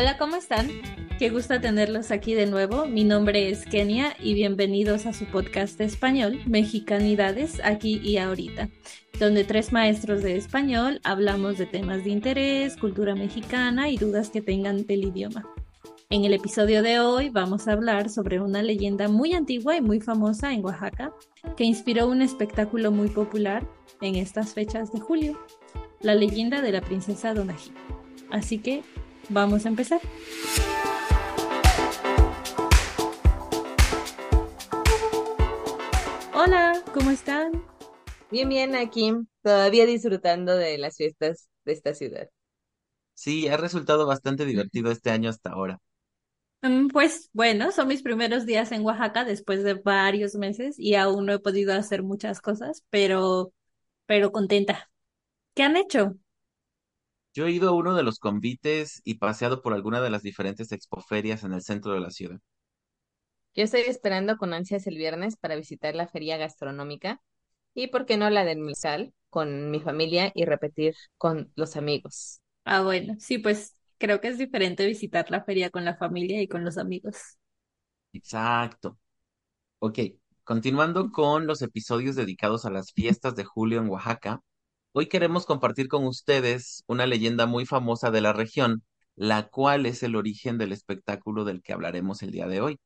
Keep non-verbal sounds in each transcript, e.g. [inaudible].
Hola, ¿cómo están? Qué gusto tenerlos aquí de nuevo. Mi nombre es Kenia y bienvenidos a su podcast de español, Mexicanidades, aquí y ahorita, donde tres maestros de español hablamos de temas de interés, cultura mexicana y dudas que tengan del idioma. En el episodio de hoy vamos a hablar sobre una leyenda muy antigua y muy famosa en Oaxaca que inspiró un espectáculo muy popular en estas fechas de julio, la leyenda de la princesa Donají. Así que vamos a empezar. Hola, ¿cómo están? Bien, bien, aquí, todavía disfrutando de las fiestas de esta ciudad. Sí, ha resultado bastante divertido este año hasta ahora. Mm, Pues bueno, son mis primeros días en Oaxaca después de varios meses y aún no he podido hacer muchas cosas, pero, pero contenta. ¿Qué han hecho? Yo he ido a uno de los convites y paseado por alguna de las diferentes expoferias en el centro de la ciudad. Yo estoy esperando con ansias el viernes para visitar la feria gastronómica y, ¿por qué no, la del Mezcal con mi familia y repetir con los amigos? Ah, bueno, sí, pues creo que es diferente visitar la feria con la familia y con los amigos. Exacto. Ok, continuando con los episodios dedicados a las fiestas de julio en Oaxaca, hoy queremos compartir con ustedes una leyenda muy famosa de la región, la cual es el origen del espectáculo del que hablaremos el día de hoy.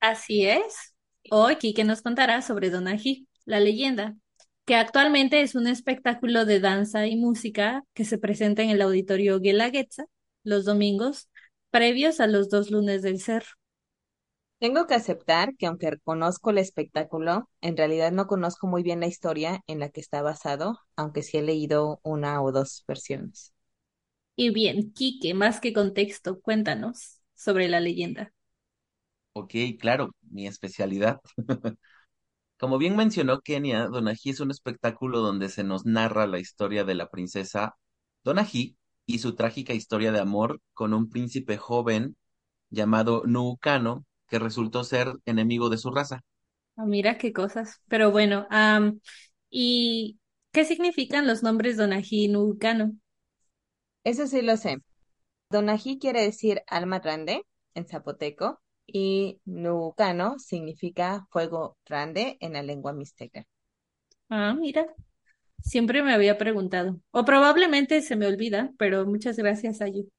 Así es. Hoy Kike nos contará sobre Donají, la leyenda, que actualmente es un espectáculo de danza y música que se presenta en el auditorio Guelaguetza los domingos previos a los dos lunes del cerro. Tengo que aceptar que aunque conozco el espectáculo, en realidad no conozco muy bien la historia en la que está basado, aunque sí he leído una o dos versiones. Y bien, Kike, más que contexto, cuéntanos sobre la leyenda. Ok, claro, mi especialidad. [laughs] Como bien mencionó Kenia, Donají es un espectáculo donde se nos narra la historia de la princesa Donají y su trágica historia de amor con un príncipe joven llamado Nuukano, que resultó ser enemigo de su raza. Ah, mira qué cosas. Pero bueno, ¿y qué significan los nombres Donají y Nucano? Eso sí lo sé. Donají quiere decir alma grande en zapoteco y Nucano significa fuego grande en la lengua mixteca. Ah, mira, siempre me había preguntado. O probablemente se me olvida, pero muchas gracias, Ayu.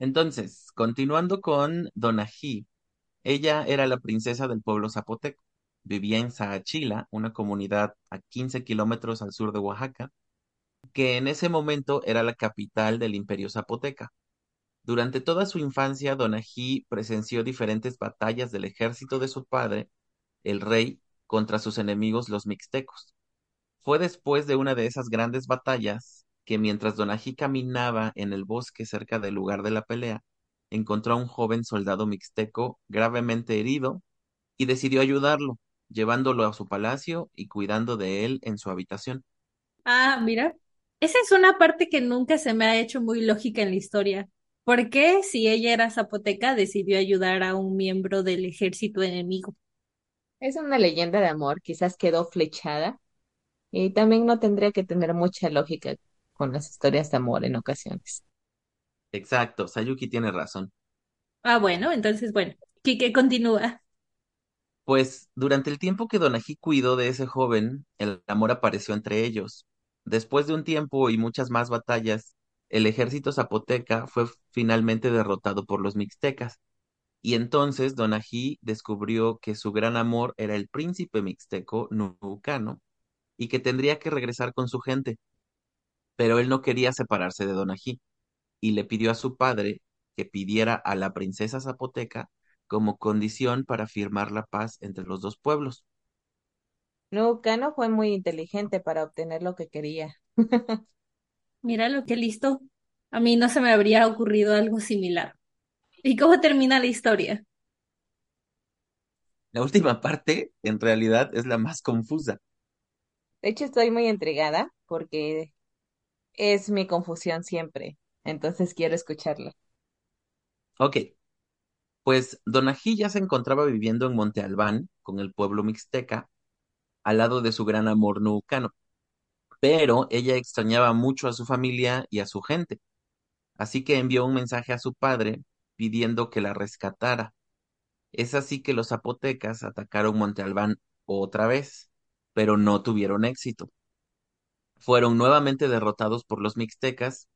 Entonces, continuando con Donají, ella era la princesa del pueblo zapoteco. Vivía en Saachila, una comunidad a 15 kilómetros al sur de Oaxaca, que en ese momento era la capital del imperio zapoteca. Durante toda su infancia, Donají presenció diferentes batallas del ejército de su padre, el rey, contra sus enemigos los mixtecos. Fue después de una de esas grandes batallas que mientras Donají caminaba en el bosque cerca del lugar de la pelea, encontró a un joven soldado mixteco gravemente herido y decidió ayudarlo, llevándolo a su palacio y cuidando de él en su habitación. Ah, mira, esa es una parte que nunca se me ha hecho muy lógica en la historia. ¿Por qué, si ella era zapoteca, decidió ayudar a un miembro del ejército enemigo? Es una leyenda de amor, quizás quedó flechada y también no tendría que tener mucha lógica con las historias de amor en ocasiones. Exacto, Sayuki tiene razón. Ah, bueno, entonces, bueno, Kike continúa. Pues durante el tiempo que Donají cuidó de ese joven, el amor apareció entre ellos. Después de un tiempo y muchas más batallas, el ejército zapoteca fue finalmente derrotado por los mixtecas, y entonces Donají descubrió que su gran amor era el príncipe mixteco Nucano, y que tendría que regresar con su gente, pero él no quería separarse de Donají, y le pidió a su padre que pidiera a la princesa zapoteca como condición para firmar la paz entre los dos pueblos. Nucano fue muy inteligente para obtener lo que quería. [laughs] Mira lo que listo. A mí no se me habría ocurrido algo similar. ¿Y cómo termina la historia? La última parte, en realidad, es la más confusa. De hecho, estoy muy intrigada porque es mi confusión siempre, entonces quiero escucharla. Ok, pues Donají ya se encontraba viviendo en Monte Albán con el pueblo mixteca al lado de su gran amor nucano, pero ella extrañaba mucho a su familia y a su gente. así que envió un mensaje a su padre pidiendo que la rescatara. Es así que los zapotecas atacaron Monte Albán otra vez, pero no tuvieron éxito. Fueron nuevamente derrotados por los mixtecas,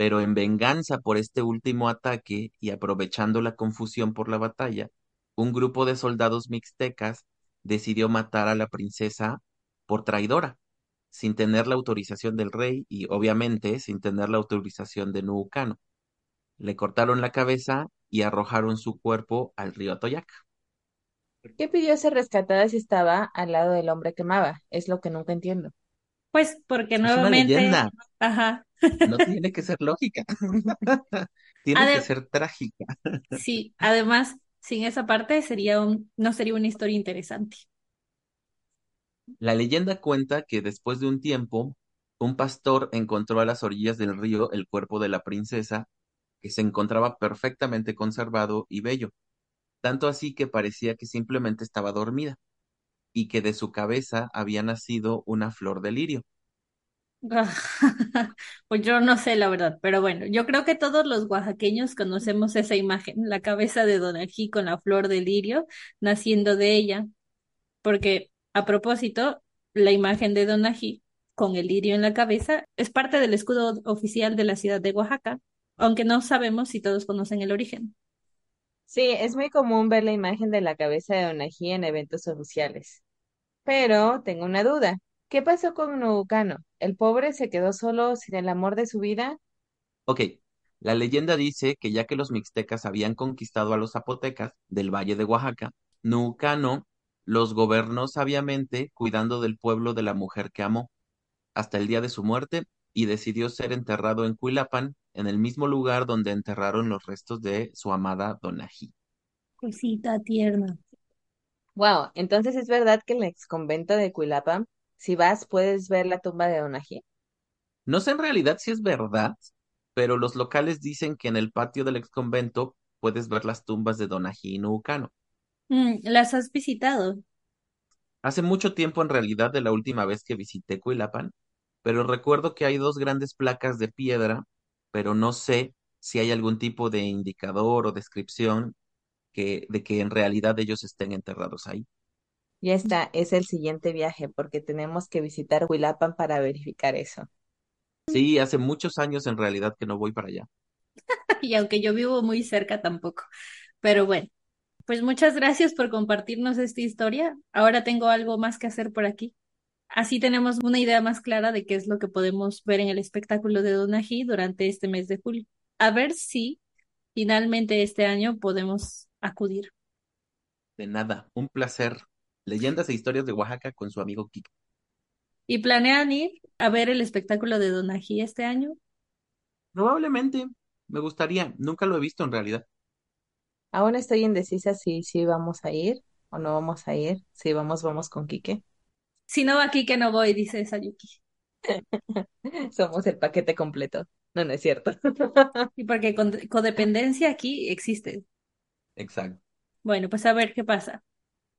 pero en venganza por este último ataque y aprovechando la confusión por la batalla, un grupo de soldados mixtecas decidió matar a la princesa por traidora, sin tener la autorización del rey y obviamente sin tener la autorización de Nuucano. Le cortaron la cabeza y arrojaron su cuerpo al río Atoyac. ¿Por qué pidió ser rescatada si estaba al lado del hombre que amaba? Es lo que nunca entiendo. Pues porque Es una nuevamente, leyenda, ajá, no tiene que ser lógica, [laughs] tiene que ser trágica. sí, además, sin esa parte sería un, no sería una historia interesante. La leyenda cuenta que después de un tiempo, un pastor encontró a las orillas del río el cuerpo de la princesa, que se encontraba perfectamente conservado y bello, tanto así que parecía que simplemente estaba dormida, y que de su cabeza había nacido una flor de lirio. [laughs] Pues yo no sé la verdad, pero bueno, yo creo que todos los oaxaqueños conocemos esa imagen, la cabeza de Donají con la flor de lirio naciendo de ella, porque a propósito, la imagen de Donají con el lirio en la cabeza es parte del escudo oficial de la ciudad de Oaxaca, aunque no sabemos si todos conocen el origen. Sí, es muy común ver la imagen de la cabeza de Donají en eventos oficiales. Pero tengo una duda. ¿Qué pasó con Nuucano? ¿El pobre se quedó solo sin el amor de su vida? Ok, la leyenda dice que ya que los mixtecas habían conquistado a los zapotecas del valle de Oaxaca, Nuucano los gobernó sabiamente cuidando del pueblo de la mujer que amó, hasta el día de su muerte, y decidió ser enterrado en Cuilapan, en el mismo lugar donde enterraron los restos de su amada Donají. Cosita tierna. Wow, entonces es verdad que en el exconvento de Cuilapa, si vas, puedes ver la tumba de Donají. No sé en realidad si es verdad, pero los locales dicen que en el patio del exconvento puedes ver las tumbas de Donají y Nuucano. Mm, ¿las has visitado? Hace mucho tiempo en realidad de la última vez que visité Cuilapan, pero recuerdo que hay dos grandes placas de piedra, pero no sé si hay algún tipo de indicador o descripción que, de que en realidad ellos estén enterrados ahí. Ya está, es el siguiente viaje porque tenemos que visitar Huilapan para verificar eso. Sí, hace muchos años en realidad que no voy para allá. [laughs] Y aunque yo vivo muy cerca tampoco. Pero bueno, pues muchas gracias por compartirnos esta historia. Ahora tengo algo más que hacer por aquí. Así tenemos una idea más clara de qué es lo que podemos ver en el espectáculo de Donají durante este mes de julio. A ver si finalmente este año podemos acudir. De nada, un placer. Leyendas e historias de Oaxaca con su amigo Kiko. ¿Y planean ir a ver el espectáculo de Donají este año? Probablemente, me gustaría, nunca lo he visto en realidad. Aún estoy indecisa si, si vamos a ir o no vamos a ir. Si vamos, vamos con Quique. Si no, aquí que no voy, dice Sayuki. [laughs] Somos el paquete completo. No, no es cierto. [laughs] Y porque con- codependencia aquí existe. Exacto. Bueno, pues a ver qué pasa.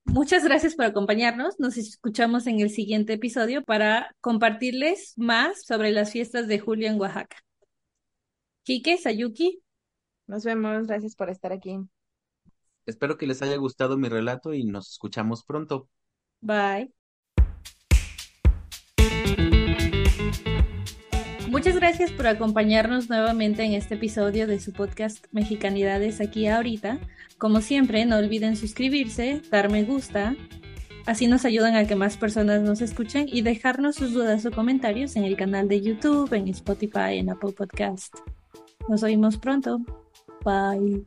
Muchas gracias por acompañarnos. Nos escuchamos en el siguiente episodio para compartirles más sobre las fiestas de julio en Oaxaca. Quique, Sayuki, Nos vemos. Gracias por estar aquí. Espero que les haya gustado mi relato y nos escuchamos pronto. bye. Muchas gracias por acompañarnos nuevamente en este episodio de su podcast Mexicanidades aquí ahorita. Como siempre, no olviden suscribirse, dar me gusta, así nos ayudan a que más personas nos escuchen y dejarnos sus dudas o comentarios en el canal de YouTube, en Spotify, en Apple Podcast. Nos oímos pronto. Bye.